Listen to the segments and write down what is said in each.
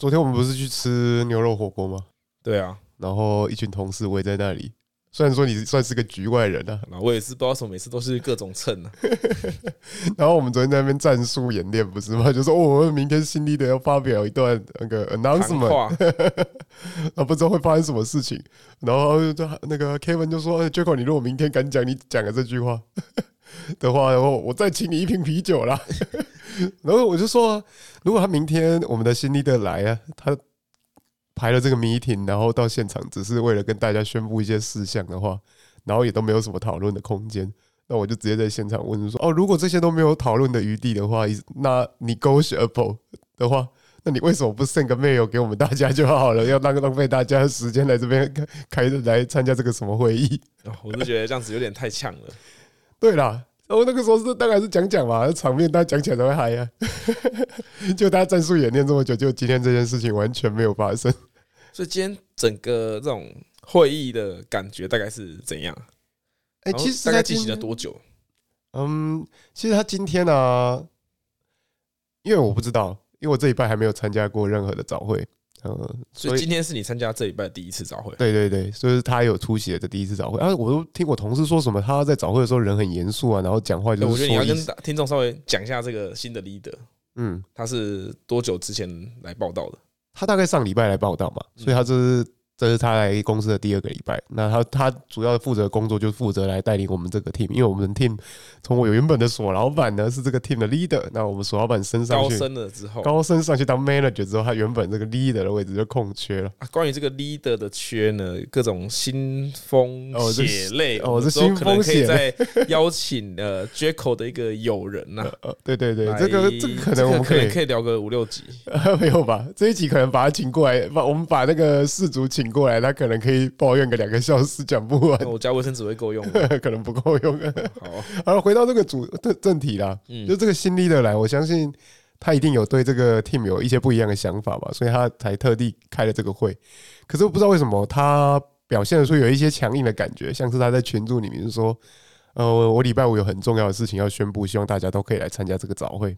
昨天我们不是去吃牛肉火锅吗？对啊，然后一群同事围在那里。虽然说你算是个局外人啊，我也是不知道什么，每次都是各种蹭啊。然后我们昨天在那边战术演练，不是吗？就说哦，我们明天新 leader 要发表一段那个 announcement，啊，不知道会发生什么事情。然后就那个 Kevin 就说：“Jaco，你如果明天敢讲你讲的这句话的话，然后我再请你一瓶啤酒啦。”然后我就说：“如果他明天我们的新 leader 来啊，他。”排了这个 meeting，然后到现场只是为了跟大家宣布一些事项的话，然后也都没有什么讨论的空间，那我就直接在现场问说：哦，如果这些都没有讨论的余地的话，那 negotiable 的话，那你为什么不 send 个 mail 给我们大家就好了？要浪浪费大家的时间来这边开开来参加这个什么会议？我就觉得这样子有点太呛了。对啦，我那个时候是大概是讲讲嘛，场面大家讲起来都会嗨呀。就大家战术演练这么久，就今天这件事情完全没有发生。所以今天整个这种会议的感觉大概是怎样？哎，其实大概进行了多久？嗯，其实他今天呢、啊，因为我不知道，因为我这一拜还没有参加过任何的早会，嗯，所以今天是你参加这一拜第一次早会。对对对，所以他有出席的第一次早会。啊，我都听我同事说什么，他在早会的时候人很严肃啊，然后讲话就是。我觉得你要跟听众稍微讲一下这个新的 leader，嗯，他是多久之前来报道的？他大概上礼拜来报道嘛，所以他这是。这是他来公司的第二个礼拜，那他他主要负责工作就是负责来带领我们这个 team，因为我们 team 从我原本的所老板呢是这个 team 的 leader，那我们所老板升上去，高升了之后，高升上去当 manager 之后，他原本这个 leader 的位置就空缺了。关于这个 leader 的缺呢，各种腥风血泪哦，这腥风血泪，在邀请呃 Jaco 的一个友人呐，呃，对对对，这个这个可能我们可以可以聊个五六集，没有吧？这一集可能把他请过来，把我们把那个氏族请。过来，他可能可以抱怨个两个小时讲不完。我家卫生纸会够用，可能不够用。好，好，回到这个主正正题啦。就这个新 leader 来，我相信他一定有对这个 team 有一些不一样的想法吧，所以他才特地开了这个会。可是我不知道为什么他表现的时候有一些强硬的感觉，像是他在群组里面说：“呃，我礼拜五有很重要的事情要宣布，希望大家都可以来参加这个早会。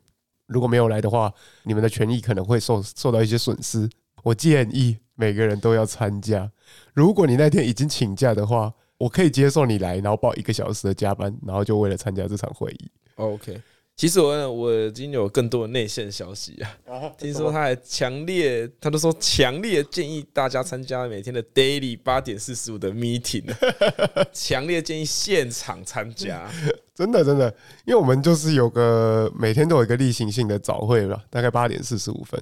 如果没有来的话，你们的权益可能会受受到一些损失。”我建议每个人都要参加。如果你那天已经请假的话，我可以接受你来，然后报一个小时的加班，然后就为了参加这场会议。OK，其实我我已经有更多的内线消息啊。听说他还强烈，他都说强烈建议大家参加每天的 daily 八点四十五的 meeting，强烈建议现场参加。真的真的，因为我们就是有个每天都有一个例行性的早会吧，大概八点四十五分。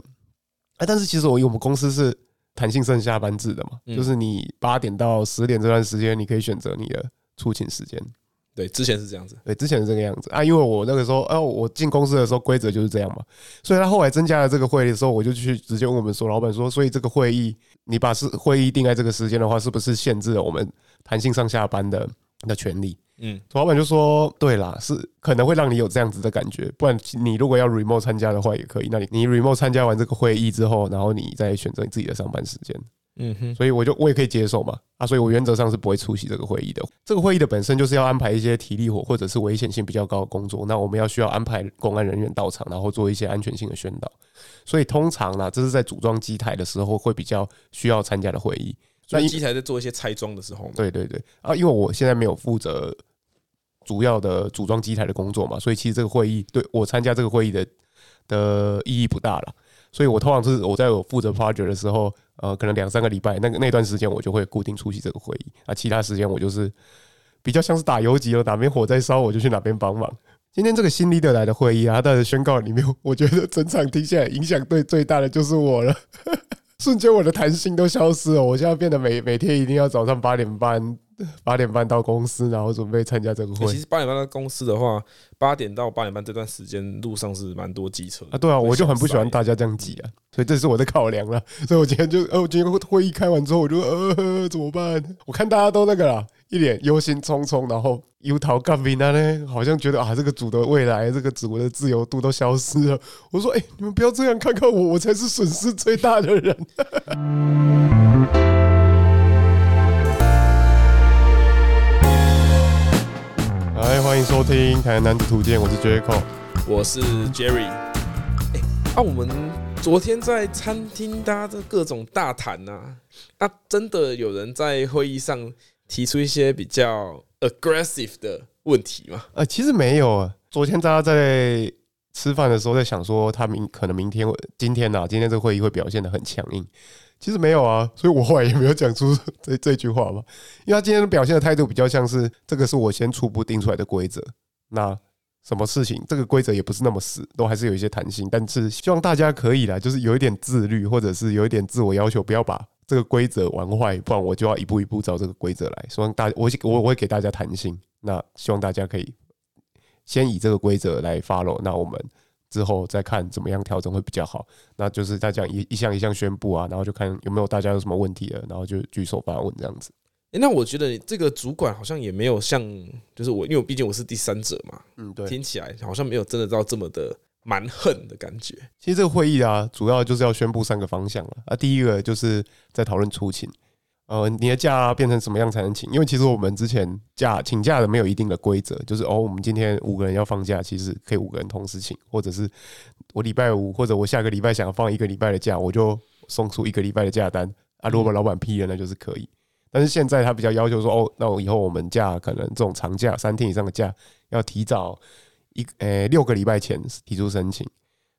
哎，但是其实我以我们公司是弹性上下班制的嘛，就是你八点到十点这段时间，你可以选择你的出勤时间。对，之前是这样子。对，之前是这个样子啊。因为我那个时候，啊，我进公司的时候规则就是这样嘛，所以他后来增加了这个会议的时候，我就去直接问我们说，老板说，所以这个会议你把是会议定在这个时间的话，是不是限制了我们弹性上下班的的权利？嗯，老板就说：“对啦，是可能会让你有这样子的感觉，不然你如果要 remote 参加的话也可以。那你你 remote 参加完这个会议之后，然后你再选择你自己的上班时间。嗯哼，所以我就我也可以接受嘛。啊，所以我原则上是不会出席这个会议的。这个会议的本身就是要安排一些体力活或者是危险性比较高的工作，那我们要需要安排公安人员到场，然后做一些安全性的宣导。所以通常呢，这是在组装机台的时候会比较需要参加的会议。那机台在做一些拆装的时候，对对对啊，因为我现在没有负责。”主要的组装机台的工作嘛，所以其实这个会议对我参加这个会议的的意义不大了。所以我通常是我在我负责 project 的时候，呃，可能两三个礼拜那个那段时间我就会固定出席这个会议啊，其他时间我就是比较像是打游击了，哪边火灾烧我就去哪边帮忙。今天这个新 leader 来的会议啊，他的宣告里面，我觉得整场听下来影响对最大的就是我了，瞬间我的弹性都消失了，我现在变得每每天一定要早上八点半。八点半到公司，然后准备参加这个会。其实八点半到公司的话，八点到八点半这段时间路上是蛮多机车啊。对啊，我就很不喜欢大家这样挤啊，所以这是我的考量了。所以我今天就，呃，我今天会议开完之后，我就呃，怎么办？我看大家都那个啦，一脸忧心忡忡，然后油桃干冰啊呢，好像觉得啊，这个组的未来，这个组的自由度都消失了。我说，哎，你们不要这样，看看我，我才是损失最大的人。来，欢迎收听《台南男子图鉴》，我是 Jaco，我是 Jerry。哎，啊，我们昨天在餐厅，大家都各种大谈呐、啊。那、啊、真的有人在会议上提出一些比较 aggressive 的问题吗？呃，其实没有啊。昨天大家在吃饭的时候在想说，他明可能明天、今天呐、啊，今天这个会议会表现得很强硬。其实没有啊，所以我后来也没有讲出 这这句话嘛。因为他今天表现的态度比较像是，这个是我先初步定出来的规则。那什么事情，这个规则也不是那么死，都还是有一些弹性。但是希望大家可以来，就是有一点自律，或者是有一点自我要求，不要把这个规则玩坏，不然我就要一步一步照这个规则来。希望大我我我会给大家弹性，那希望大家可以先以这个规则来 follow，那我们之后再看怎么样调整会比较好。那就是大家一一项一项宣布啊，然后就看有没有大家有什么问题了，然后就举手发问这样子。哎，那我觉得这个主管好像也没有像，就是我，因为我毕竟我是第三者嘛，嗯，对，听起来好像没有真的到这么的蛮横的感觉。其实这个会议啊，主要就是要宣布三个方向了啊。第一个就是在讨论出勤，呃，你的假变成什么样才能请？因为其实我们之前假请假的没有一定的规则，就是哦，我们今天五个人要放假，其实可以五个人同时请，或者是我礼拜五或者我下个礼拜想要放一个礼拜的假，我就送出一个礼拜的假单啊。如果老板批了，那就是可以。但是现在他比较要求说，哦，那我以后我们假可能这种长假三天以上的假要提早一呃六个礼拜前提出申请，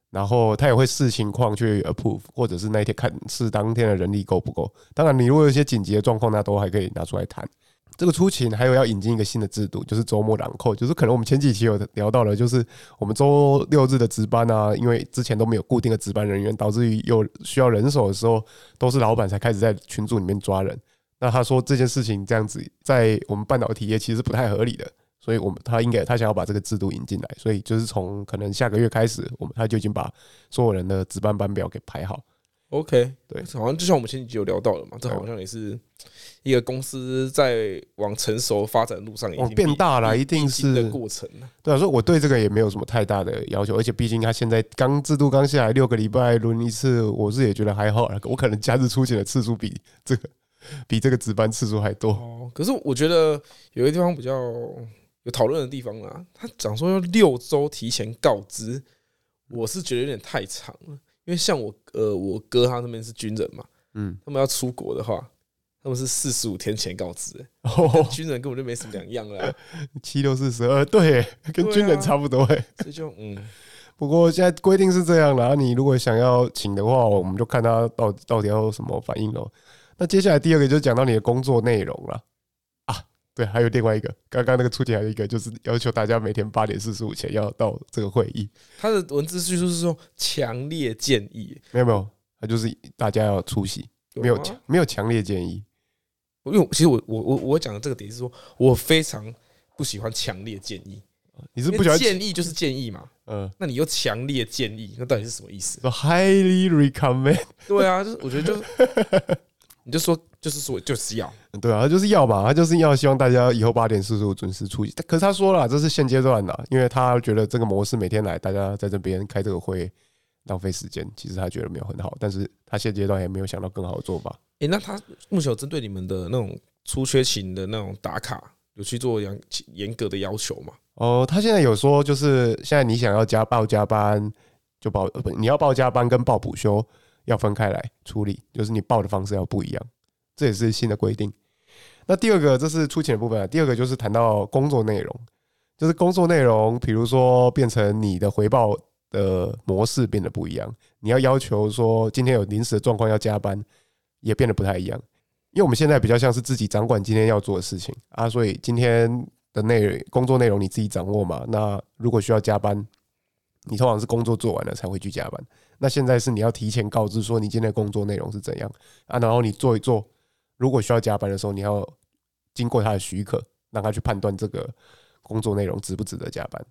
然后他也会视情况去 approve，或者是那一天看是当天的人力够不够。当然，你如果有一些紧急的状况，那都还可以拿出来谈。这个出勤还有要引进一个新的制度，就是周末朗扣，就是可能我们前几期有聊到了，就是我们周六日的值班啊，因为之前都没有固定的值班人员，导致于有需要人手的时候，都是老板才开始在群组里面抓人。那他说这件事情这样子，在我们半导体业其实不太合理的，所以我们他应该他想要把这个制度引进来，所以就是从可能下个月开始，我们他就已经把所有人的值班班表给排好。OK，对，好像就像我们前几集有聊到的嘛，这好像也是一个公司在往成熟发展路上已经变大了，一定是的过程。对啊，所以我对这个也没有什么太大的要求，而且毕竟他现在刚制度刚下来六个礼拜轮一次，我是也觉得还好，我可能假日出勤的次数比这个。比这个值班次数还多哦。可是我觉得有一个地方比较有讨论的地方啊，他讲说要六周提前告知，我是觉得有点太长了。因为像我呃，我哥他那边是军人嘛，嗯，他们要出国的话，他们是四十五天前告知，哦，军人根本就没什么两样了。七六四十二，对，跟军人差不多哎。所以就嗯，不过现在规定是这样的，你如果想要请的话，我们就看他到到底要什么反应喽。那接下来第二个就讲到你的工作内容了啊，对，还有另外一个，刚刚那个出题还有一个就是要求大家每天八点四十五前要到这个会议。他的文字叙述是说强烈建议，没有没有，他就是大家要出席，没有没有强烈建议。因为其实我我我我讲的这个点是说，我非常不喜欢强烈建议。你是不喜欢建议就是建议嘛？嗯，那你又强烈建议，那到底是什么意思？Highly recommend。对啊，就是我觉得就是。你就说，就是说，就是要，对啊，他就是要嘛，他就是要希望大家以后八点四十五准时出席。可是他说了，这是现阶段的，因为他觉得这个模式每天来，大家在这边开这个会浪费时间，其实他觉得没有很好。但是他现阶段也没有想到更好的做法。诶，那他目前有针对你们的那种出缺勤的那种打卡，有去做严严格的要求吗？哦，他现在有说，就是现在你想要加报加班就报，不，你要报加班跟报补休。要分开来处理，就是你报的方式要不一样，这也是新的规定。那第二个，这是出勤的部分。第二个就是谈到工作内容，就是工作内容，比如说变成你的回报的模式变得不一样，你要要求说今天有临时的状况要加班，也变得不太一样。因为我们现在比较像是自己掌管今天要做的事情啊，所以今天的内工作内容你自己掌握嘛。那如果需要加班，你通常是工作做完了才会去加班。那现在是你要提前告知说你今天的工作内容是怎样啊，然后你做一做，如果需要加班的时候，你要经过他的许可，让他去判断这个工作内容值不值得加班。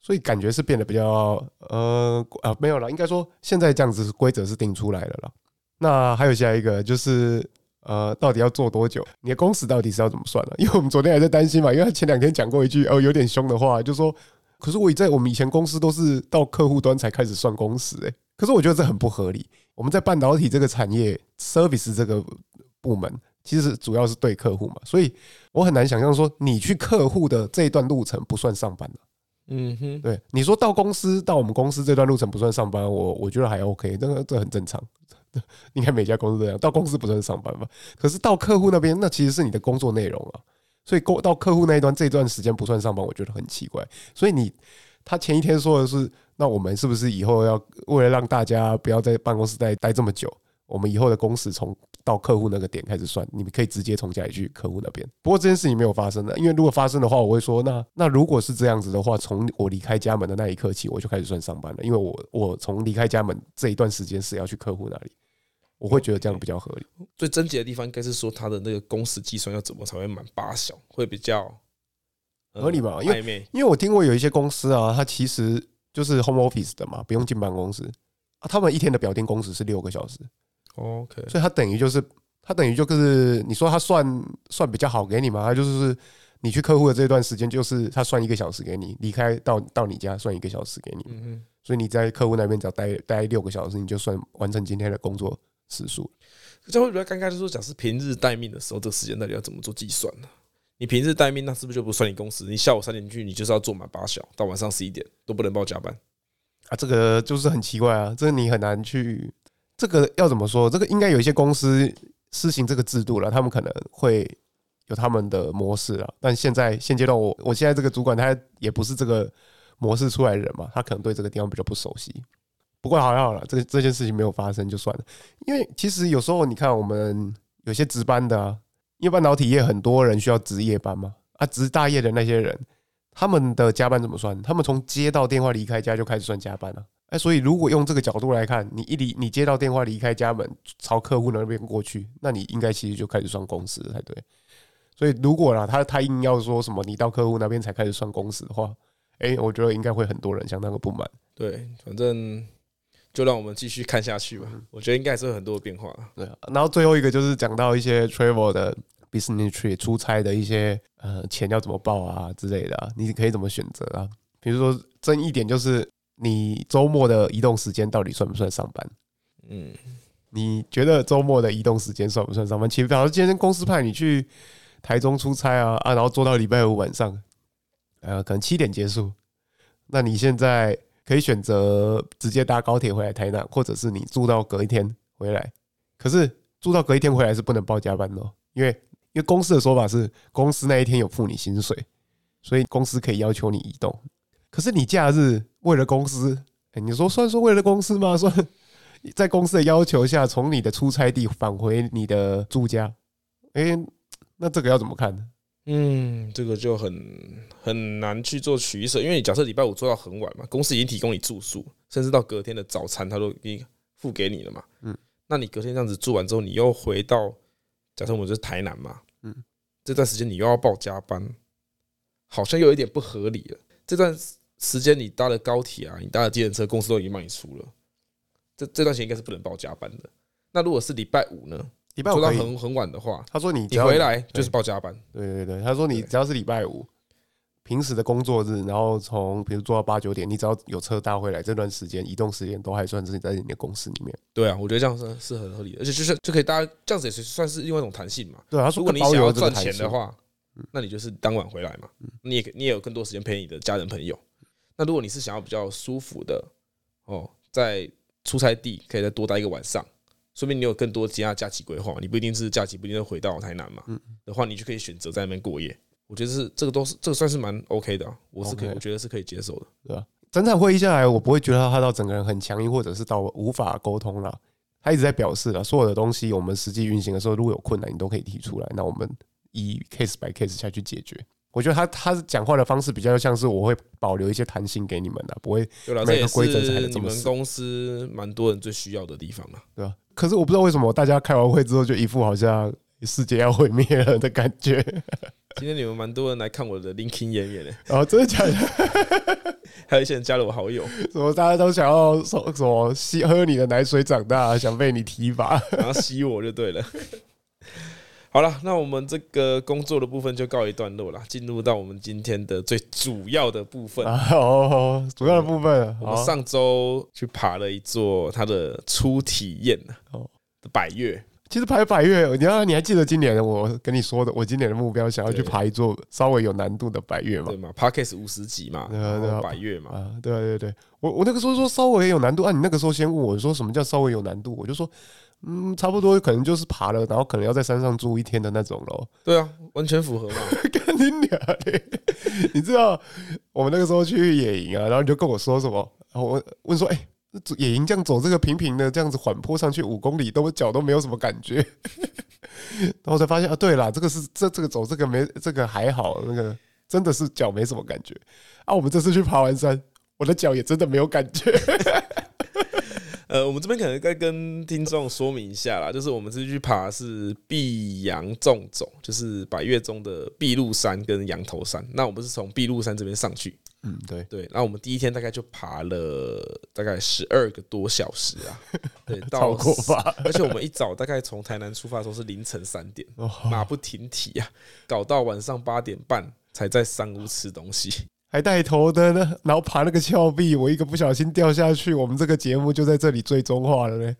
所以感觉是变得比较呃啊没有了，应该说现在这样子规则是定出来了了。那还有下一个就是呃，到底要做多久？你的工时到底是要怎么算呢？因为我们昨天还在担心嘛，因为他前两天讲过一句哦有点凶的话，就说可是我在我们以前公司都是到客户端才开始算工时诶。可是我觉得这很不合理。我们在半导体这个产业，service 这个部门，其实主要是对客户嘛，所以我很难想象说你去客户的这一段路程不算上班了。嗯哼，对，你说到公司到我们公司这段路程不算上班，我我觉得还 OK，这个这很正常。应该每家公司这样，到公司不算上班吧？可是到客户那边，那其实是你的工作内容啊。所以过到客户那一段这段时间不算上班，我觉得很奇怪。所以你他前一天说的是，那我们是不是以后要为了让大家不要在办公室待待这么久，我们以后的工时从到客户那个点开始算，你们可以直接从家里去客户那边。不过这件事情没有发生的，因为如果发生的话，我会说，那那如果是这样子的话，从我离开家门的那一刻起，我就开始算上班了，因为我我从离开家门这一段时间是要去客户那里。我会觉得这样比较合理。最症结的地方应该是说，他的那个工时计算要怎么才会满八小，会比较合理吧？因为因为我听过有一些公司啊，它其实就是 home office 的嘛，不用进办公室啊。他们一天的表定工时是六个小时，OK，所以他等于就是他等于就是你说他算算比较好给你嘛？他就是你去客户的这段时间，就是他算一个小时给你，离开到到你家算一个小时给你。嗯，所以你在客户那边只要待待六个小时，你就算完成今天的工作。时数，这会比较尴尬，就是说，假设平日待命的时候，这个时间到底要怎么做计算呢？你平日待命，那是不是就不算你工时？你下午三点去，你就是要做满八小，到晚上十一点都不能报加班啊？这个就是很奇怪啊，这个你很难去，这个要怎么说？这个应该有一些公司施行这个制度了，他们可能会有他们的模式了。但现在现阶段，我我现在这个主管他也不是这个模式出来的人嘛，他可能对这个地方比较不熟悉。不过还好了，这这件事情没有发生就算了。因为其实有时候你看，我们有些值班的啊，因为半导体业很多人需要值夜班嘛，啊，值大夜的那些人，他们的加班怎么算？他们从接到电话离开家就开始算加班了。哎，所以如果用这个角度来看，你一离你接到电话离开家门，朝客户那边过去，那你应该其实就开始算工时才对。所以如果啦，他他硬要说什么你到客户那边才开始算工时的话，哎，我觉得应该会很多人相当的不满。对，反正。就让我们继续看下去吧。我觉得应该还是有很多变化。对，然后最后一个就是讲到一些 travel 的 business trip 出差的一些呃钱要怎么报啊之类的啊，你可以怎么选择啊？比如说争议点就是你周末的移动时间到底算不算上班？嗯，你觉得周末的移动时间算不算上班？其实，假如今天公司派你去台中出差啊啊，然后做到礼拜五晚上，呃，可能七点结束，那你现在？可以选择直接搭高铁回来台南，或者是你住到隔一天回来。可是住到隔一天回来是不能报加班的喔，因为因为公司的说法是公司那一天有付你薪水，所以公司可以要求你移动。可是你假日为了公司，欸，你说算说为了公司吗？算在公司的要求下，从你的出差地返回你的住家，欸，那这个要怎么看呢？嗯，这个就很很难去做取舍，因为你假设礼拜五做到很晚嘛，公司已经提供你住宿，甚至到隔天的早餐他都已经付给你了嘛。嗯，那你隔天这样子做完之后，你又回到，假设我们是台南嘛，嗯，这段时间你又要报加班，好像又有一点不合理了。这段时间你搭的高铁啊，你搭的计程车，公司都已经帮你出了，这这段时间应该是不能报加班的。那如果是礼拜五呢？礼拜五做到很很晚的话，他说你你回来就是报加班。对对对，他说你只要是礼拜五平时的工作日，然后从比如做到八九点，你只要有车搭回来，这段时间移动时间都还算是在你的公司里面。对啊，我觉得这样是是很合理的，而且就是就可以大家这样子也是算是另外一种弹性嘛。对啊，他说如果你想要赚钱的话，那你就是当晚回来嘛，你也你也有更多时间陪你的家人朋友。那如果你是想要比较舒服的哦，在出差地可以再多待一个晚上。说明你有更多其他假期规划，你不一定是假期，不一定是回到台南嘛。嗯，的话，你就可以选择在那边过夜。我觉得是这个都是这个算是蛮 OK 的，我是可以，我觉得是可以接受的，对吧？整场会议下来，我不会觉得他到整个人很强硬，或者是到无法沟通了。他一直在表示了所有的东西，我们实际运行的时候，如果有困难，你都可以提出来，那我们以 case by case 下去解决。我觉得他他讲话的方式比较像是我会保留一些弹性给你们的，不会每个规则才能这么死。你们公司蛮多人最需要的地方嘛，对吧？可是我不知道为什么大家开完会之后就一副好像世界要毁灭了的感觉。今天你们蛮多人来看我的 LinkedIn 页面嘞，哦，真的假的？还有一些人加了我好友，什么大家都想要什什么吸喝你的奶水长大，想被你提拔，然后吸我就对了。好了，那我们这个工作的部分就告一段落了，进入到我们今天的最主要的部分。哦，主要的部分，我们上周去爬了一座它的初体验哦，百岳。其实爬百岳，你要你还记得今年我跟你说的，我今年的目标想要去爬一座稍微有难度的百岳嘛？对嘛？Podcast 五十级嘛？对百岳嘛？啊，对对对，我我那个时候说稍微有难度啊，你那个时候先问我说什么叫稍微有难度，我就说嗯，差不多可能就是爬了，然后可能要在山上住一天的那种喽。对啊，完全符合嘛。跟你讲，你知道我们那个时候去野营啊，然后你就跟我说什么？然后我问说，哎、欸。野营这样走这个平平的这样子缓坡上去五公里，都脚都没有什么感觉，然后才发现啊，对啦，这个是这这个走这个没这个还好，那个真的是脚没什么感觉啊。我们这次去爬完山，我的脚也真的没有感觉。呃，我们这边可能该跟听众说明一下啦，就是我们这次去爬是碧阳纵走，就是百岳中的碧鹿山跟羊头山。那我们是从碧鹿山这边上去。嗯，对对，那我们第一天大概就爬了大概十二个多小时啊，对，到超过吧。而且我们一早大概从台南出发的时候是凌晨三点，马不停蹄啊，搞到晚上八点半才在山屋吃东西，还带头的呢。然后爬那个峭壁，我一个不小心掉下去，我们这个节目就在这里最终化了呢。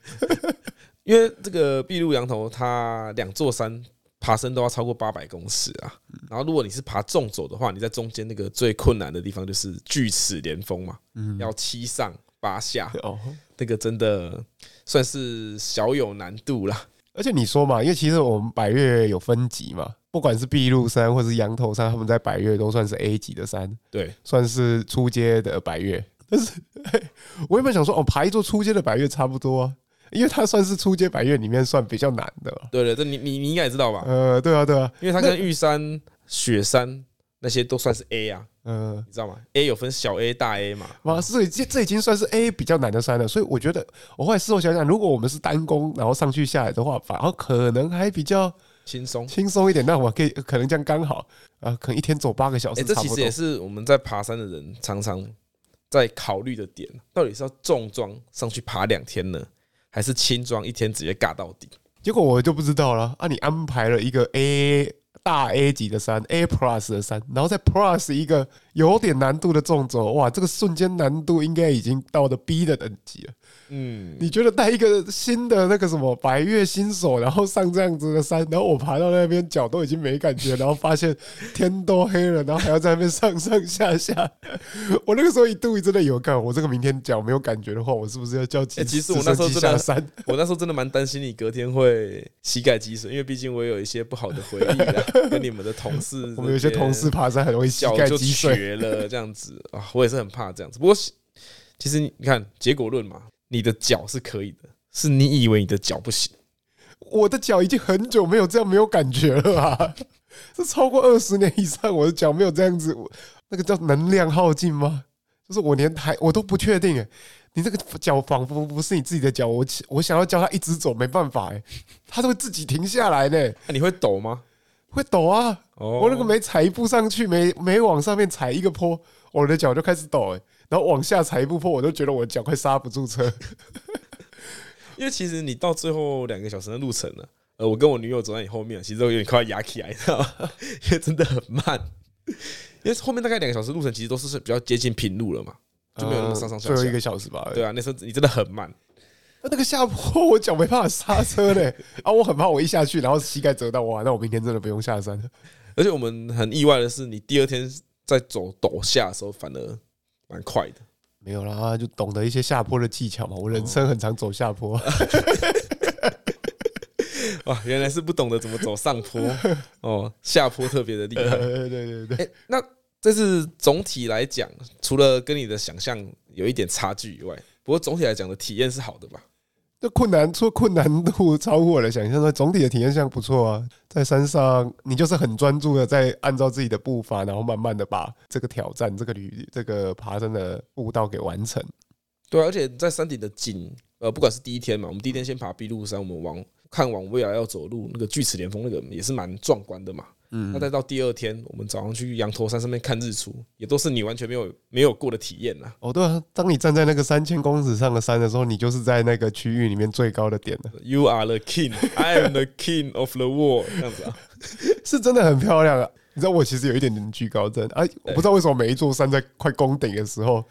因为这个碧鹿羊头，它两座山。爬升都要超过八百公尺啊！然后如果你是爬纵走的话，你在中间那个最困难的地方就是锯齿连峰嘛，要七上八下，那个真的算是小有难度啦。而且你说嘛，因为其实我们百越有分级嘛，不管是碧露山或是羊头山，他们在百越都算是 A 级的山，对，算是初阶的百越。但是 我原本想说，哦，爬一座初阶的百越差不多啊。因为它算是初阶百越里面算比较难的，对对，这你你你应该也知道吧？呃，对啊，对啊，因为它跟玉山、雪山那些都算是 A 啊，嗯，你知道吗？A 有分小 A、大 A 嘛？哇，所以这这已经算是 A 比较难的山了。所以我觉得，我后来事后想想，如果我们是单攻，然后上去下来的话，反而可能还比较轻松轻松一点。那我可以可能这样刚好啊，可能一天走八个小时。这其实也是我们在爬山的人常常在考虑的点，到底是要重装上去爬两天呢？还是轻装一天直接尬到底，结果我就不知道了啊！你安排了一个 A 大 A 级的三，A Plus 的三，然后再 Plus 一个有点难度的纵走，哇，这个瞬间难度应该已经到了 B 的等级了。嗯，你觉得带一个新的那个什么白月新手，然后上这样子的山，然后我爬到那边脚都已经没感觉，然后发现天都黑了，然后还要在那边上上下下。我那个时候一度真的有看，我这个明天脚没有感觉的话，我是不是要叫机？其实我那时候真的，我那时候真的蛮担心你隔天会膝盖积水，因为毕竟我有一些不好的回忆，跟你们的同事，我们有些同事爬山很容易膝盖积损了，这样子啊，我也是很怕这样子。不过其实你看结果论嘛。你的脚是可以的，是你以为你的脚不行。我的脚已经很久没有这样没有感觉了啊！是超过二十年以上，我的脚没有这样子，那个叫能量耗尽吗？就是我连抬我都不确定哎。你这个脚仿佛不是你自己的脚，我我想要教它一直走，没办法哎，它都会自己停下来呢。那你会抖吗？会抖啊！我那个每踩一步上去，每每往上面踩一个坡，我的脚就开始抖哎。然后往下踩一步坡，我都觉得我的脚快刹不住车。因为其实你到最后两个小时的路程了，呃，我跟我女友走在你后面，其实都有点快压起来，知道吗？因为真的很慢。因为后面大概两个小时路程，其实都是比较接近平路了嘛，就没有那么上上下下。最后一个小时吧。对啊，那时候你真的很慢。那那个下坡，我脚没办法刹车嘞。啊，我很怕我一下去，然后膝盖折到，哇，那我明天真的不用下山了。而且我们很意外的是，你第二天在走陡下的时候，反而。蛮快的，没有啦，就懂得一些下坡的技巧嘛。我人生很常走下坡，哇，原来是不懂得怎么走上坡 哦，下坡特别的厉害。对 对对，欸，那这是总体来讲，除了跟你的想象有一点差距以外，不过总体来讲的体验是好的吧？这困难，说困难度超乎我的想象，说总体的体验像不错啊。在山上，你就是很专注的在按照自己的步伐，然后慢慢的把这个挑战、这个旅、这个爬山的步道给完成。对，而且在山顶的景，呃，不管是第一天嘛，我们第一天先爬碧鹿山，我们往看往未来要走路那个锯齿连峰，那个也是蛮壮观的嘛。嗯，那再到第二天，我们早上去羊头山上面看日出，也都是你完全没有没有过的体验呐。哦，对啊，当你站在那个三千公尺上的山的时候，你就是在那个区域里面最高的点了。You are the king, I am the king of the world。这样子啊，是真的很漂亮啊。你知道我其实有一点点惧高症啊，我不知道为什么每一座山在快攻顶的时候。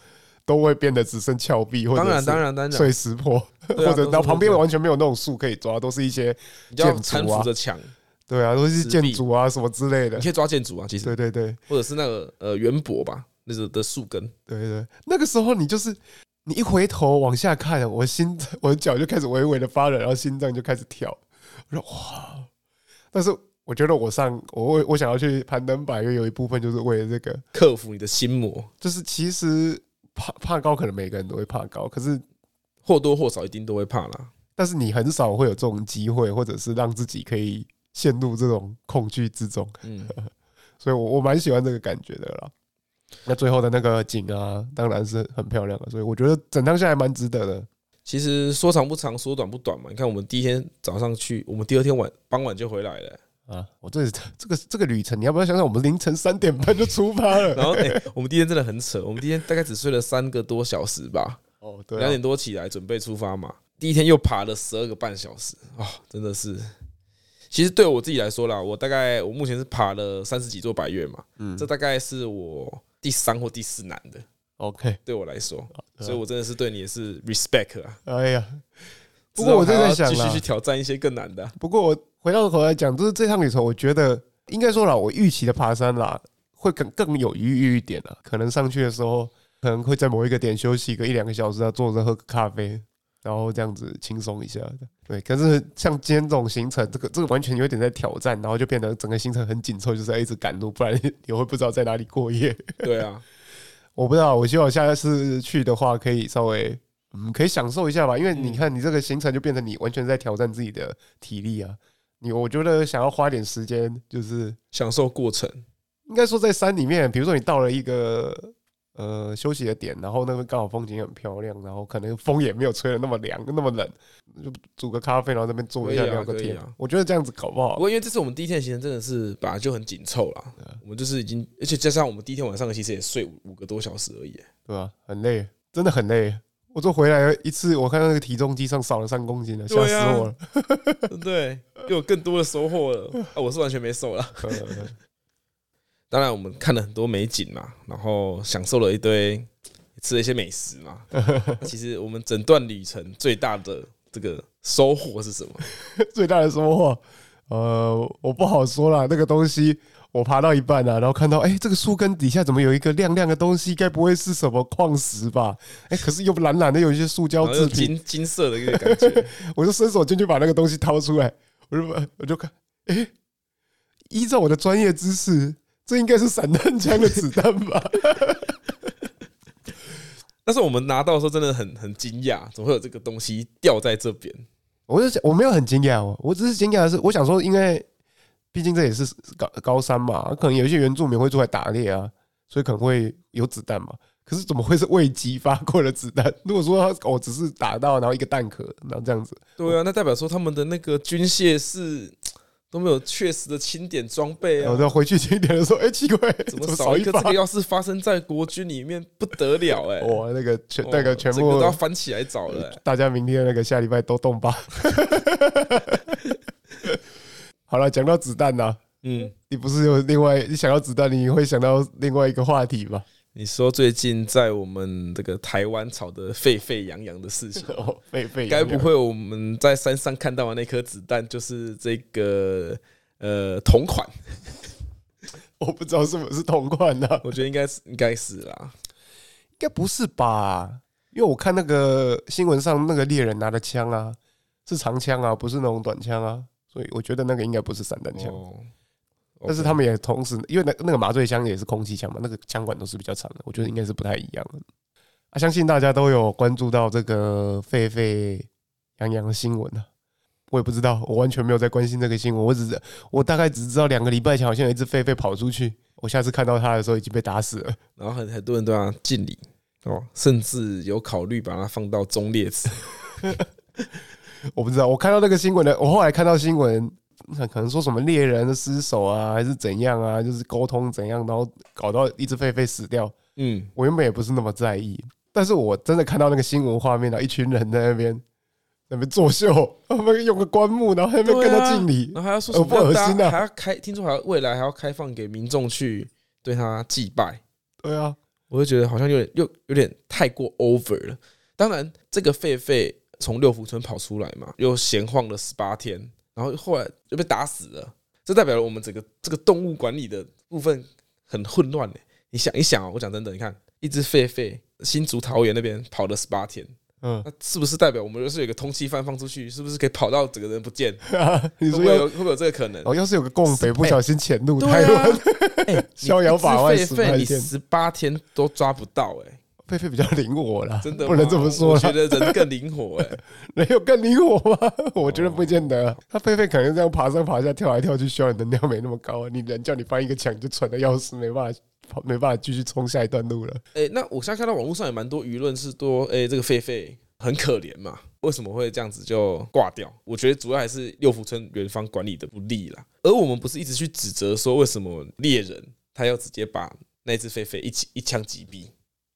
都会变得只剩峭壁，或者当然当然当然碎石坡，或者然后旁边完全没有那种树可以抓，都是一些建筑啊，墙，对啊，都是建筑啊什么之类的，你可以抓建筑啊，其实。对对对，或者是那个呃圆柏吧，那个的树根，对对，那个时候你就是你一回头往下看，我心 我的脚就开始微微的发冷，然后心脏就开始跳，我说哇，但是。我觉得我上我我想要去攀登百岳，有一部分就是为了这个。克服你的心魔。就是其实怕怕高，可能每个人都会怕高，可是或多或少一定都会怕啦。但是你很少会有这种机会，或者是让自己可以陷入这种恐惧之中。嗯，所以我我蛮喜欢这个感觉的啦。那最后的那个景啊，当然是很漂亮的，所以我觉得整趟下来蛮值得的。其实说长不长，说短不短嘛。你看，我们第一天早上去，我们第二天晚傍晚就回来了。啊，我这这个这个旅程，你要不要想想？我们凌晨三点半就出发了，然后我们第一天真的很扯，我们第一天大概只睡了三个多小时吧。哦，对，两点多起来准备出发嘛。第一天又爬了十二个半小时啊，真的是。其实对我自己来说啦，我大概我目前是爬了三十几座百岳嘛，嗯，这大概是我第三或第四难的。OK，对我来说，所以我真的是对你也是 respect 啊。哎呀，不过我正在想继续去挑战一些更难的。不过我。回到头来讲，就是这趟旅程，我觉得应该说了，我预期的爬山啦，会更更有余裕一点啊。可能上去的时候，可能会在某一个点休息个一两个小时啊，坐着喝个咖啡，然后这样子轻松一下的。对，可是像今天这种行程，这个这个完全有点在挑战，然后就变得整个行程很紧凑，就是在一直赶路，不然 你会不知道在哪里过夜。对啊，我不知道，我希望下一次去的话，可以稍微嗯，可以享受一下吧，因为你看，你这个行程就变成你完全在挑战自己的体力啊。你我觉得想要花点时间，就是享受过程。应该说在山里面，比如说你到了一个呃休息的点，然后那边刚好风景很漂亮，然后可能风也没有吹的那么凉，那么冷，就煮个咖啡，然后那边坐一下聊个天啊。我觉得这样子搞不好。不过因为这次我们第一天的行程，真的是本来就很紧凑了。我们就是已经，而且加上我们第一天晚上其实也睡五五个多小时而已，对吧？很累，真的很累。我就回来一次，我看到那个体重机上少了三公斤了，吓死我了。对，又有更多的收获了。啊，我是完全没瘦了。当然，我们看了很多美景嘛，然后享受了一堆，吃了一些美食嘛。其实，我们整段旅程最大的这个收获是什么？最大的收获，呃，我不好说啦，那个东西。我爬到一半啊，然后看到，哎，这个树根底下怎么有一个亮亮的东西？该不会是什么矿石吧？哎，可是又蓝蓝的，有一些塑胶制品，金金色的一个感觉。我就伸手进去把那个东西掏出来，我就我就看，哎，依照我的专业知识，这应该是散弹枪的子弹吧？但是我们拿到的时候真的很很惊讶，怎么会有这个东西掉在这边？我就想，我没有很惊讶，我只是惊讶的是，我想说，因为。毕竟这也是高高山嘛，可能有一些原住民会出来打猎啊，所以可能会有子弹嘛。可是怎么会是未激发过的子弹？如果说他哦只是打到，然后一个弹壳，然后这样子，对啊，那代表说他们的那个军械是都没有确实的清点装备啊。然后回去清点的时候，哎，奇怪，怎么少一个？这个要是发生在国军里面不得了哎！哇，那个全那个全部都要翻起来找了。大家明天那个下礼拜都动吧。好了，讲到子弹呐，嗯，你不是有另外你想到子弹，你会想到另外一个话题吗？你说最近在我们这个台湾吵得沸沸扬扬的事情，沸沸该不会我们在山上看到的那颗子弹就是这个呃同款？我不知道是不是同款呢？我觉得应该是，应该是啦，应该不是吧？因为我看那个新闻上那个猎人拿的枪啊，是长枪啊，不是那种短枪啊。所以我觉得那个应该不是散弹枪，但是他们也同时，因为那那个麻醉枪也是空气枪嘛，那个枪管都是比较长的，我觉得应该是不太一样的。啊，相信大家都有关注到这个沸沸扬扬的新闻啊，我也不知道，我完全没有在关心这个新闻，我只是我大概只知道两个礼拜前好像有一只狒狒跑出去，我下次看到它的时候已经被打死了，然后很很多人都要敬礼哦，甚至有考虑把它放到中烈祠。我不知道，我看到那个新闻的，我后来看到新闻，可能说什么猎人的失手啊，还是怎样啊，就是沟通怎样，然后搞到一只狒狒死掉。嗯，我原本也不是那么在意，但是我真的看到那个新闻画面了，一群人在那边那边作秀，他们用个棺木，然后还没跟他敬礼，然后还要说什么不恶心啊？还要开，听说还要未来还要开放给民众去对他祭拜。对啊，我就觉得好像有点又有点太过 over 了。当然，这个狒狒从六福村跑出来嘛，又闲晃了十八天，然后后来就被打死了。这代表了我们整个这个动物管理的部分很混乱。你想一想啊，我讲真的，你看一只狒狒，新竹桃园那边跑了十八天。嗯，那是不是代表我们就是有个通缉犯放出去，是不是可以跑到整个人不见？你说会有会不会有这个可能？哦，要是有个共匪不小心潜入台湾，哎，逍遥法外十八天，你十八天都抓不到，哎，狒狒比较灵活啦，真的不能这么说。我觉得人更灵活，哎，人有更灵活吗？我觉得不见得。他狒狒可能这样爬上爬下、跳来跳去，需要能量没那么高。你人叫你翻一个墙，就喘的要死，没办法，没办法继续冲下一段路了。哎，那我现在看到网络上也蛮多舆论是说，哎，这个狒狒。很可怜嘛？为什么会这样子就挂掉？我觉得主要还是六福村园方管理的不力啦。而我们不是一直去指责说，为什么猎人他要直接把那只狒狒一起一枪击毙？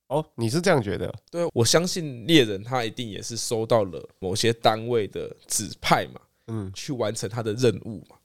哦，你是这样觉得？对，我相信猎人他一定也是收到了某些单位的指派嘛，嗯，去完成他的任务嘛。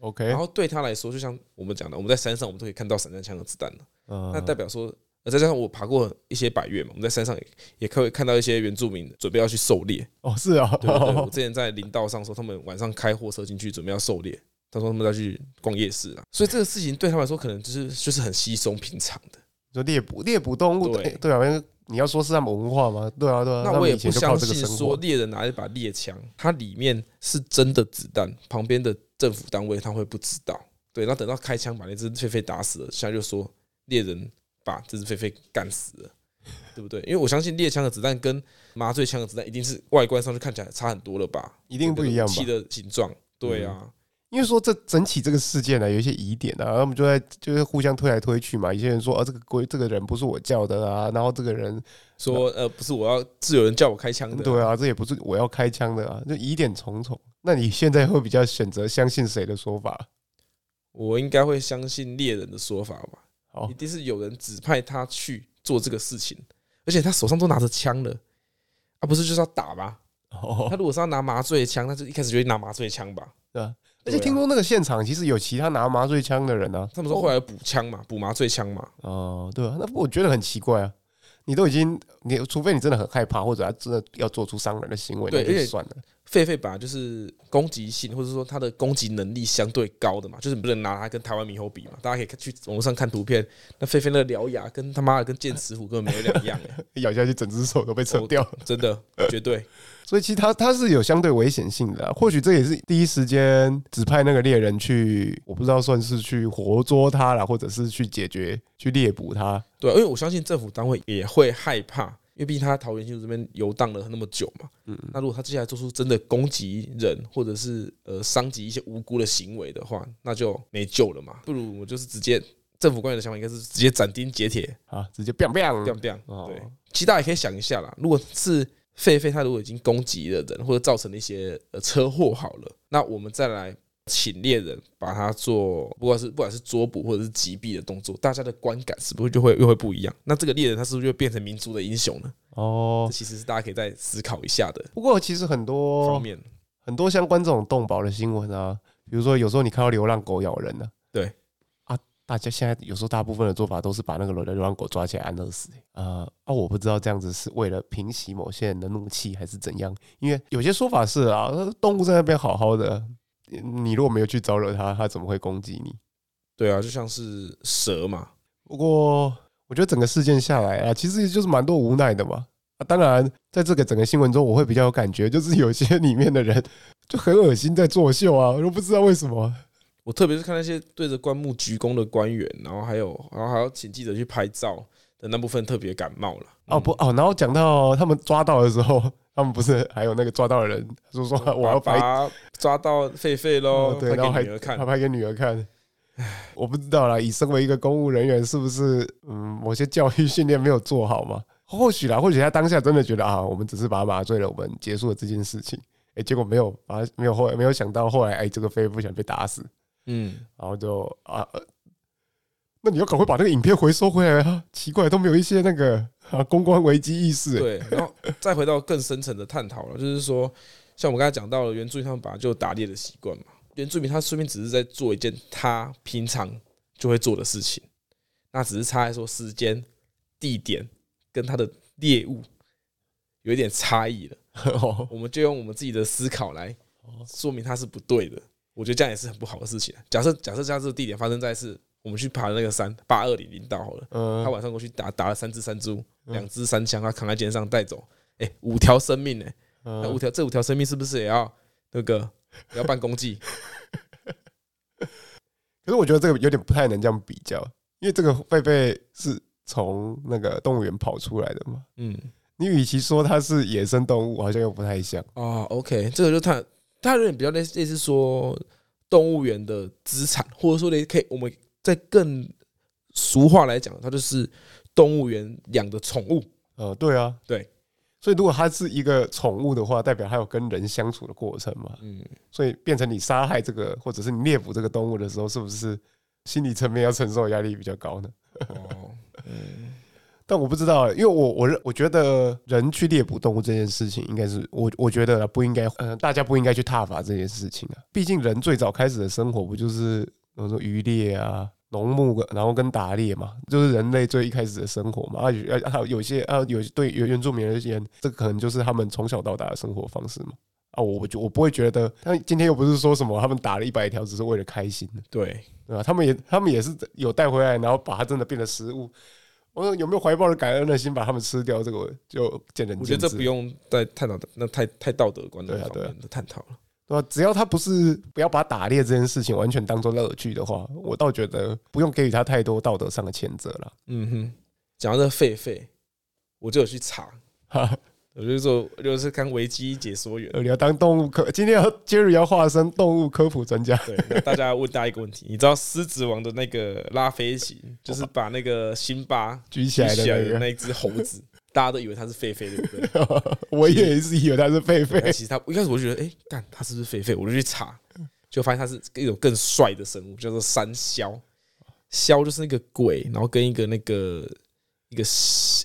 OK，然后对他来说，就像我们讲的，我们在山上我们都可以看到散弹枪的子弹了，那代表说。再加上我爬过一些百越嘛，我们在山上也也可以看到一些原住民准备要去狩猎哦，是啊，对，对，对，我之前在林道上说，他们晚上开货车进去准备要狩猎，他说他们要去逛夜市啊，所以这个事情对他们来说可能就是就是很稀松平常的，就猎捕猎捕动物，对对啊，因为你要说是他们文化吗？对啊对啊，那我也不相信说猎人拿一把猎枪，它里面是真的子弹，旁边的政府单位他会不知道，对，然后等到开枪把那只狒狒打死了，现在就说猎人。把这只狒狒干死了，对不对？因为我相信猎枪的子弹跟麻醉枪的子弹一定是外观上就看起来差很多了吧？一定不一样吧？武器的形状，对啊。因为说这整起这个事件呢，有一些疑点啊，然后我们就在就是互相推来推去嘛。有些人说啊，这个规这个人不是我叫的啊，然后这个人说呃，不是我要，是有人叫我开枪的。对啊，这也不是我要开枪的啊，就疑点重重。那你现在会比较选择相信谁的说法？我应该会相信猎人的说法吧。一定是有人指派他去做这个事情，而且他手上都拿着枪了，啊，不是就是要打吗？他如果是要拿麻醉枪，那就一开始就拿麻醉枪吧，对吧？而且听说那个现场其实有其他拿麻醉枪的人啊，他们说后来补枪嘛，补麻醉枪嘛，哦，对啊，那我觉得很奇怪啊，你都已经，你除非你真的很害怕，或者他真的要做出伤人的行为，那就算了。狒狒本来就是攻击性，或者说它的攻击能力相对高的嘛，就是你不能拿它跟台湾猕猴比嘛。大家可以去网络上看图片，那狒狒那獠牙跟他妈的跟剑齿虎根本没有两样，咬下去整只手都被扯掉，真的绝对。所以其实它它是有相对危险性的啊，或许这也是第一时间指派那个猎人去，我不知道算是去活捉它了，或者是去解决去猎捕它。对，因为我相信政府单位也会害怕。因为毕竟他桃园新竹这边游荡了那么久嘛，嗯，那如果他接下来做出真的攻击人或者是呃伤及一些无辜的行为的话，那就没救了嘛。不如我就是直接政府官员的想法应该是直接斩钉截铁啊，直接 biang biang biang biang。对，其实大家也可以想一下啦，如果是狒狒他如果已经攻击了人或者造成了一些呃车祸好了，那我们再来。请猎人把它做，不管是不管是捉捕或者是击毙的动作，大家的观感是不是就会又会不一样？那这个猎人他是不是就变成民族的英雄呢？哦，这其实是大家可以再思考一下的。不过其实很多方面，很多相关这种动保的新闻啊，比如说有时候你看到流浪狗咬人呢，对啊，大家现在有时候大部分的做法都是把那个流浪狗抓起来安乐死。呃啊，我不知道这样子是为了平息某些人的怒气还是怎样，因为有些说法是啊，动物在那边好好的。你如果没有去招惹他，他怎么会攻击你？对啊，就像是蛇嘛。不过我觉得整个事件下来啊，其实就是蛮多无奈的嘛。啊，当然，在这个整个新闻中，我会比较有感觉，就是有些 里面的人就很恶心，在作秀啊，我都不知道为什么。我特别是看那些对着棺木鞠躬的官员，然后还有，然后还要请记者去拍照的那部分，特别感冒了。哦不哦，然后讲到他们抓到的时候。他们不是还有那个抓到的人，就说我要把抓到狒狒喽，对，然后还他拍给女儿看。我不知道啦，以身为一个公务人员，是不是嗯，某些教育训练没有做好嘛？或许啦，或许他当下真的觉得啊，我们只是把他麻醉了，我们结束了这件事情。哎，结果没有，啊，没有后来没有想到后来，哎，这个狒狒不想被打死，嗯，然后就啊。那你要赶快把那个影片回收回来啊！奇怪，都没有一些那个 啊公关危机意识。对，然后再回到更深层的探讨了，就是说，像我们刚才讲到了，原住民他们本来就有打猎的习惯嘛。原住民他顺便只是在做一件他平常就会做的事情，那只是差在说时间地点跟他的猎物有一点差异了，我们就用我们自己的思考来说明它是不对的。我觉得这样也是很不好的事情。假设假设这样这个地点发生在是我们去爬那个山八二零零道好了，嗯他晚上过去打打了三只山猪，两只山枪，他扛在肩上带走，哎，五条生命呢？那五条这五条生命是不是也要那个也 要办公祭？可是我觉得这个有点不太能这样比较，因为这个狒狒是从那个动物园跑出来的嘛。嗯，你与其说它是野生动物，好像又不太像。哦，OK，这个就它它有点比较类似，类似说动物园的资产，或者说你可以我们再更俗话来讲，它就是动物园养的宠物。呃，对啊，对。所以，如果它是一个宠物的话，代表它有跟人相处的过程嘛？嗯，所以变成你杀害这个，或者是你猎捕这个动物的时候，是不是心理层面要承受的压力比较高呢？哦，嗯，但我不知道，因为我我认我觉得人去猎捕动物这件事情，应该是我我觉得不应该，嗯，大家不应该去挞伐这件事情啊。毕竟人最早开始的生活不就是比如说渔猎啊？农牧，然后跟打猎嘛，就是人类最一开始的生活嘛。啊，有还有有些啊，有对原原住民而言，这个可能就是他们从小到大的生活方式嘛。啊，我就我不会觉得，那今天又不是说什么他们打了一百条只是为了开心的，对对吧？他们也他们也是有带回来，然后把它真的变成食物。我说有没有怀抱着感恩的心把他们吃掉？这个就见仁见智。我觉得这不用再探讨，那太太道德观的方面的探讨了。对吧？只要他不是不要把打猎这件事情完全当做乐趣的话，我倒觉得不用给予他太多道德上的谴责了。嗯哼，讲到这狒狒，我就有去查，我就说，就是看维基解说员，你要当动物科，今天要 Jerry 要化身动物科普专家。对，那大家问大家一个问题，你知道狮子王的那个拉菲奇，就是把那个辛巴举起来的那只猴子。大家都以为他是狒狒，对不对？我也是以为他是狒狒。其实他一开始我就觉得，哎，干他是不是狒狒？我就去查，就发现他是一种更帅的生物，叫做山魈。魈就是那个鬼，然后跟一个那个一个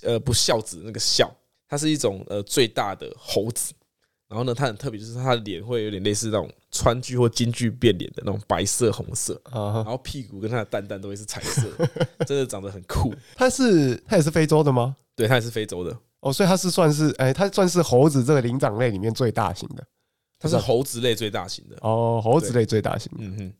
呃不孝子那个孝，它是一种呃最大的猴子。然后呢，它很特别，就是它的脸会有点类似那种川剧或京剧变脸的那种白色、红色，然后屁股跟它的蛋蛋都会是彩色，真的长得很酷。它是它也是非洲的吗？对，它也是非洲的哦，所以它是算是哎，它算是猴子这个灵长类里面最大型的，它是猴子类最大型的哦，猴子类最大型，嗯哼。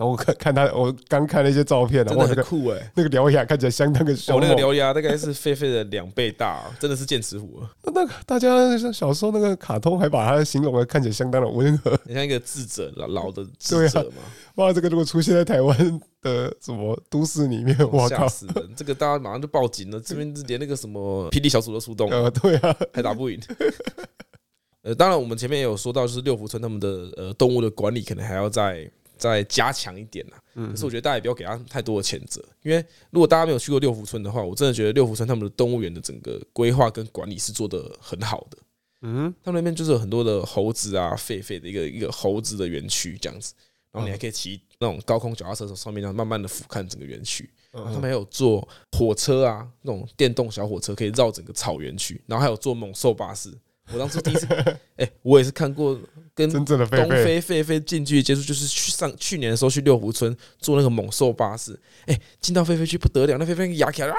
然后我看看他，我刚看了一些照片，真的很酷哎！那个獠牙看起来相当的凶，那个獠牙大概是狒狒的两倍大，真的是剑齿虎。那个大家小时候那个卡通还把它形容的看起来相当的温和，你像一个智者老老的智者嘛。哇，这个如果出现在台湾的什么都市里面，哇靠！吓死人！这个大家马上就报警了，这边连那个什么霹雳小组都出动了。呃，对啊，还打不赢。呃，当然我们前面也有说到，就是六福村他们的呃动物的管理可能还要再。再加强一点呐，可是我觉得大家也不要给他太多的谴责，因为如果大家没有去过六福村的话，我真的觉得六福村他们的动物园的整个规划跟管理是做得很好的。嗯，他们那边就是有很多的猴子啊、狒狒的一个一个猴子的园区这样子，然后你还可以骑那种高空脚踏车从上面，这样慢慢的俯瞰整个园区。他们还有坐火车啊，那种电动小火车可以绕整个草原去，然后还有坐猛兽巴士。我当初第一次，哎，我也是看过跟东非狒狒。近距离接触，就是去上去年的时候去六福村坐那个猛兽巴士，哎，进到狒狒去不得了，那狒狒牙起来，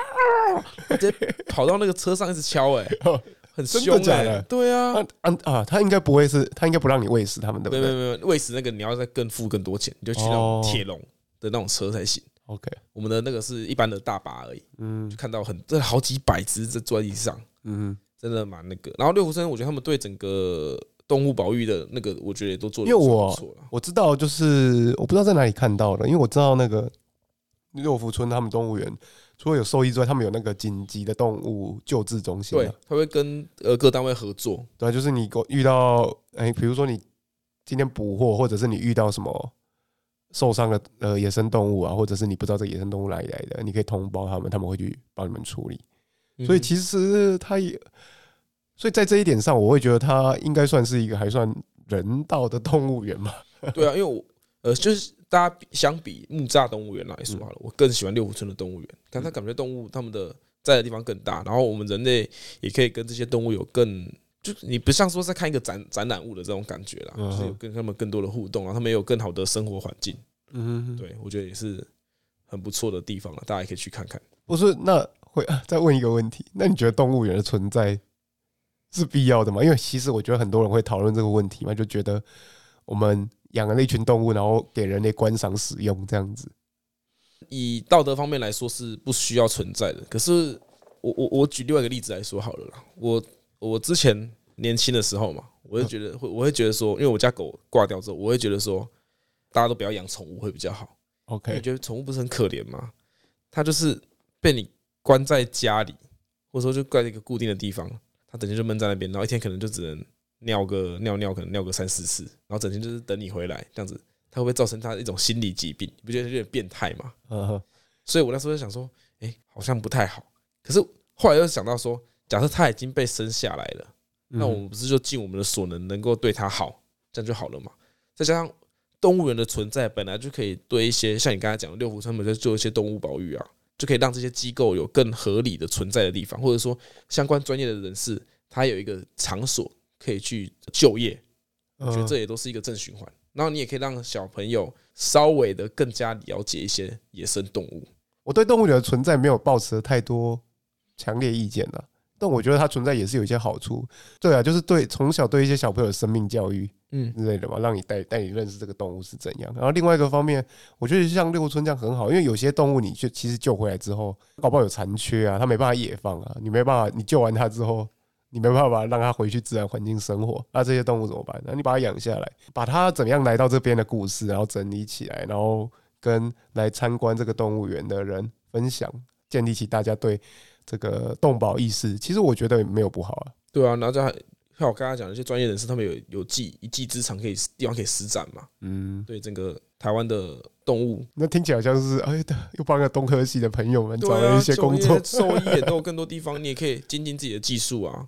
直接跑到那个车上一直敲，哎，很凶哎，对啊，啊啊，他应该不会是，他应该不让你喂食他们的，没有没有喂食那个你要再更付更多钱，你就去那种铁笼的那种车才行。OK，我们的那个是一般的大巴而已，嗯，就看到很这好几百只在坐在地上，嗯。真的蛮那个，然后六福村，我觉得他们对整个动物保育的那个，我觉得也都做得不错。因为我我知道，就是我不知道在哪里看到的，因为我知道那个六福村他们动物园除了有兽医之外，他们有那个紧急的动物救治中心。对，他会跟呃各单位合作。对，就是你遇到哎，比如说你今天捕获，或者是你遇到什么受伤的呃野生动物啊，或者是你不知道这个野生动物哪里来的，你可以通报他们，他们会去帮你们处理。所以其实他也，所以在这一点上，我会觉得他应该算是一个还算人道的动物园嘛。对啊，因为我呃，就是大家相比木栅动物园来说好了，我更喜欢六福村的动物园，但他感觉动物他们的在的地方更大，然后我们人类也可以跟这些动物有更，就你不像说在看一个展展览物的这种感觉啦，就是有跟他们更多的互动，然后他们有更好的生活环境。嗯，对，我觉得也是很不错的地方了，大家也可以去看看。不是那。会再问一个问题，那你觉得动物园的存在是必要的吗？因为其实我觉得很多人会讨论这个问题嘛，就觉得我们养了那群动物，然后给人类观赏使用这样子。以道德方面来说是不需要存在的。可是我我我举另外一个例子来说好了啦。我我之前年轻的时候嘛，我会觉得会我会觉得说，因为我家狗挂掉之后，我会觉得说，大家都不要养宠物会比较好。OK，你觉得宠物不是很可怜吗？它就是被你关在家里，或者说就关在一个固定的地方，它整天就闷在那边，然后一天可能就只能尿个尿尿，可能尿个三四次，然后整天就是等你回来这样子。它会不会造成它一种心理疾病？你不觉得有点变态吗？嗯。所以我那时候就想说，哎，好像不太好。可是后来又想到说，假设它已经被生下来了，那我们不是就尽我们的所能，能够对它好，这样就好了嘛？再加上动物园的存在，本来就可以对一些像你刚才讲的六福村，本就做一些动物保育啊，就可以让这些机构有更合理的存在的地方，或者说相关专业的人士，他有一个场所可以去就业。我觉得这也都是一个正循环。然后你也可以让小朋友稍微的更加了解一些野生动物。我对动物园的存在没有抱持太多强烈意见了，但我觉得它存在也是有一些好处。对啊，就是对从小对一些小朋友的生命教育，嗯之类的嘛，让你带带你认识这个动物是怎样。然后另外一个方面，我觉得像六村这样很好，因为有些动物你就其实救回来之后，搞不好有残缺啊，它没办法野放啊，你没办法，你救完它之后。你没办法让它回去自然环境生活，那这些动物怎么办？那你把它养下来，把它怎么样来到这边的故事，然后整理起来，然后跟来参观这个动物园的人分享，建立起大家对这个动保意识。其实我觉得也没有不好啊。对啊，然后就。像我刚刚讲的，一些专业人士，他们有有技一技之长，可以地方可以施展嘛。嗯，对整个台湾的动物，那听起来像是哎，又帮个东科系的朋友们找了一些工作，兽医也都有更多地方，你也可以精进自己的技术啊，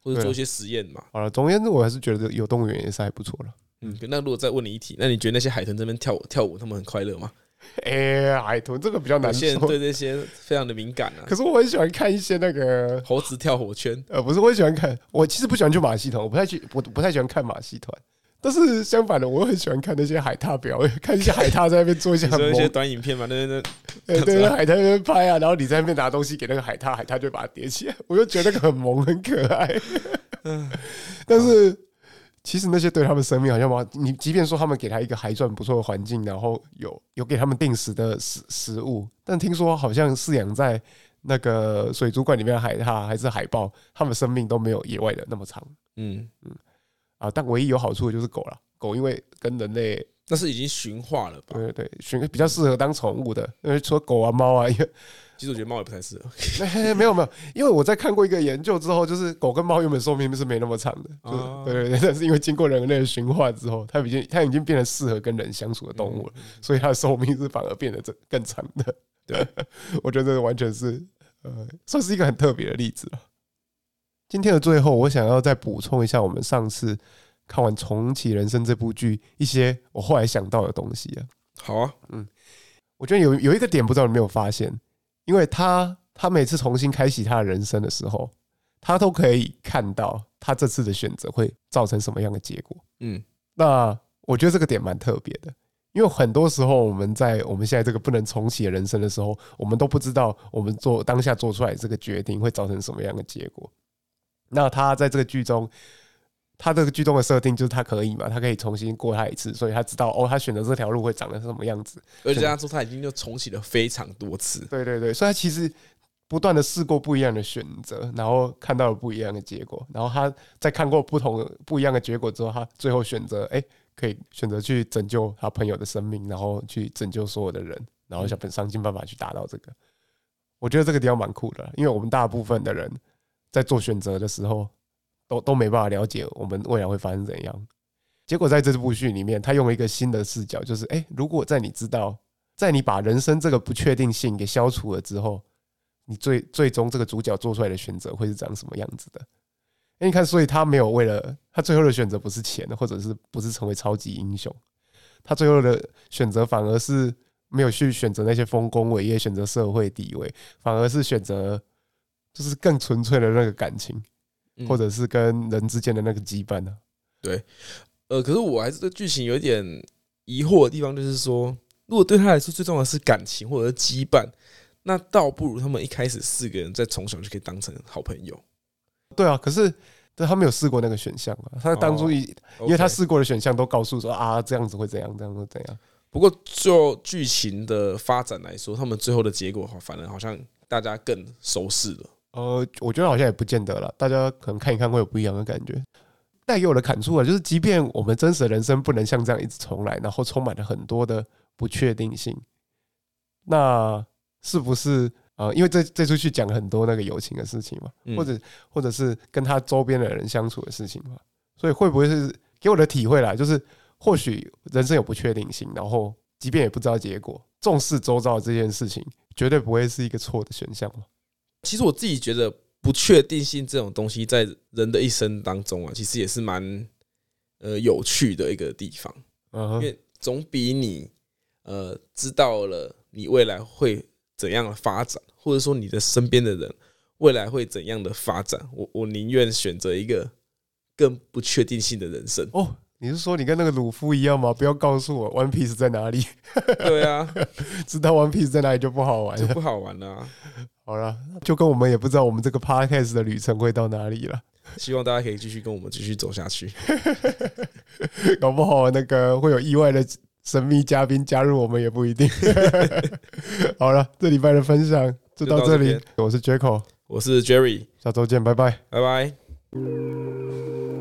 或者做一些实验嘛。好了，总而言之，我还是觉得有动物园也是还不错了。嗯，那如果再问你一题，那你觉得那些海豚这边跳舞跳舞，他们很快乐吗？哎、欸，海豚这个比较难说，对这些非常的敏感啊。可是我很喜欢看一些那个猴子跳火圈，呃，不是，我很喜欢看。我其实不喜欢去马戏团，我不太去，我不太喜欢看马戏团。但是相反的，我很喜欢看那些海獭表演，看一些海獭在那边做一些很一些短影片嘛，那那对对，海獭在那边拍啊，然后你在那边拿东西给那个海獭，海獭就把它叠起来，我就觉得那个很萌很可爱。嗯，但是。其实那些对他们生命好像嘛，你即便说他们给他一个还算不错的环境，然后有有给他们定时的食食物，但听说好像饲养在那个水族馆里面的海獭还是海豹，他们生命都没有野外的那么长。嗯嗯啊，但唯一有好处的就是狗了，狗因为跟人类那是已经驯化了吧？对对对，驯比较适合当宠物的，因为除了狗啊猫啊，因为。其实我觉得猫也不太适合。没有没有，因为我在看过一个研究之后，就是狗跟猫原本寿命是没那么长的，对对对。但是因为经过人类的驯化之后，它已经它已经变得适合跟人相处的动物了，所以它的寿命是反而变得更长 的。对，我觉得这完全是呃，算是一个很特别的例子了。今天的最后，我想要再补充一下，我们上次看完《重启人生》这部剧一些我后来想到的东西啊。好啊，嗯，我觉得有有一个点，不知道你有没有发现？因为他他每次重新开启他的人生的时候，他都可以看到他这次的选择会造成什么样的结果。嗯，那我觉得这个点蛮特别的，因为很多时候我们在我们现在这个不能重启的人生的时候，我们都不知道我们做当下做出来这个决定会造成什么样的结果。那他在这个剧中。他这个剧中的设定就是他可以嘛，他可以重新过他一次，所以他知道哦，他选择这条路会长得什么样子。而且他说他已经就重启了非常多次。对对对，所以他其实不断的试过不一样的选择，然后看到了不一样的结果。然后他在看过不同不一样的结果之后，他最后选择哎，可以选择去拯救他朋友的生命，然后去拯救所有的人，然后想本想尽办法去达到这个。我觉得这个地方蛮酷的，因为我们大部分的人在做选择的时候。都都没办法了解我们未来会发生怎样，结果在这部剧里面，他用了一个新的视角，就是哎，如果在你知道，在你把人生这个不确定性给消除了之后，你最最终这个主角做出来的选择会是长什么样子的？哎，你看，所以他没有为了他最后的选择不是钱，或者是不是成为超级英雄，他最后的选择反而是没有去选择那些丰功伟业，选择社会地位，反而是选择就是更纯粹的那个感情。或者是跟人之间的那个羁绊呢？对，呃，可是我还是对剧情有一点疑惑的地方，就是说，如果对他来说最重要的是感情或者是羁绊，那倒不如他们一开始四个人在从小就可以当成好朋友。对啊，可是对他没有试过那个选项啊。他当初一，因为他试过的选项都告诉说啊，这样子会怎样，这样会怎样。不过就剧情的发展来说，他们最后的结果反而好像大家更熟悉了。呃，我觉得好像也不见得了，大家可能看一看会有不一样的感觉。带给我的感触啊，就是即便我们真实的人生不能像这样一直重来，然后充满了很多的不确定性，那是不是啊、呃？因为这这出去讲了很多那个友情的事情嘛，或者或者是跟他周边的人相处的事情嘛，所以会不会是给我的体会啦？就是或许人生有不确定性，然后即便也不知道结果，重视周遭的这件事情，绝对不会是一个错的选项嘛。其实我自己觉得。不确定性这种东西，在人的一生当中啊，其实也是蛮呃有趣的一个地方。因为总比你呃知道了你未来会怎样的发展，或者说你的身边的人未来会怎样的发展，我我宁愿选择一个更不确定性的人生。哦，你是说你跟那个鲁夫一样吗？不要告诉我 One Piece 在哪里？对啊，知道 One Piece 在哪里就不好玩，就不好玩了啊。好了，就跟我们也不知道我们这个 podcast 的旅程会到哪里了。希望大家可以继续跟我们继续走下去，搞不好那个会有意外的神秘嘉宾加入我们也不一定。好了，这礼拜的分享就到这里。我是 Jacko，我是 Jerry，下周见，拜拜，拜拜。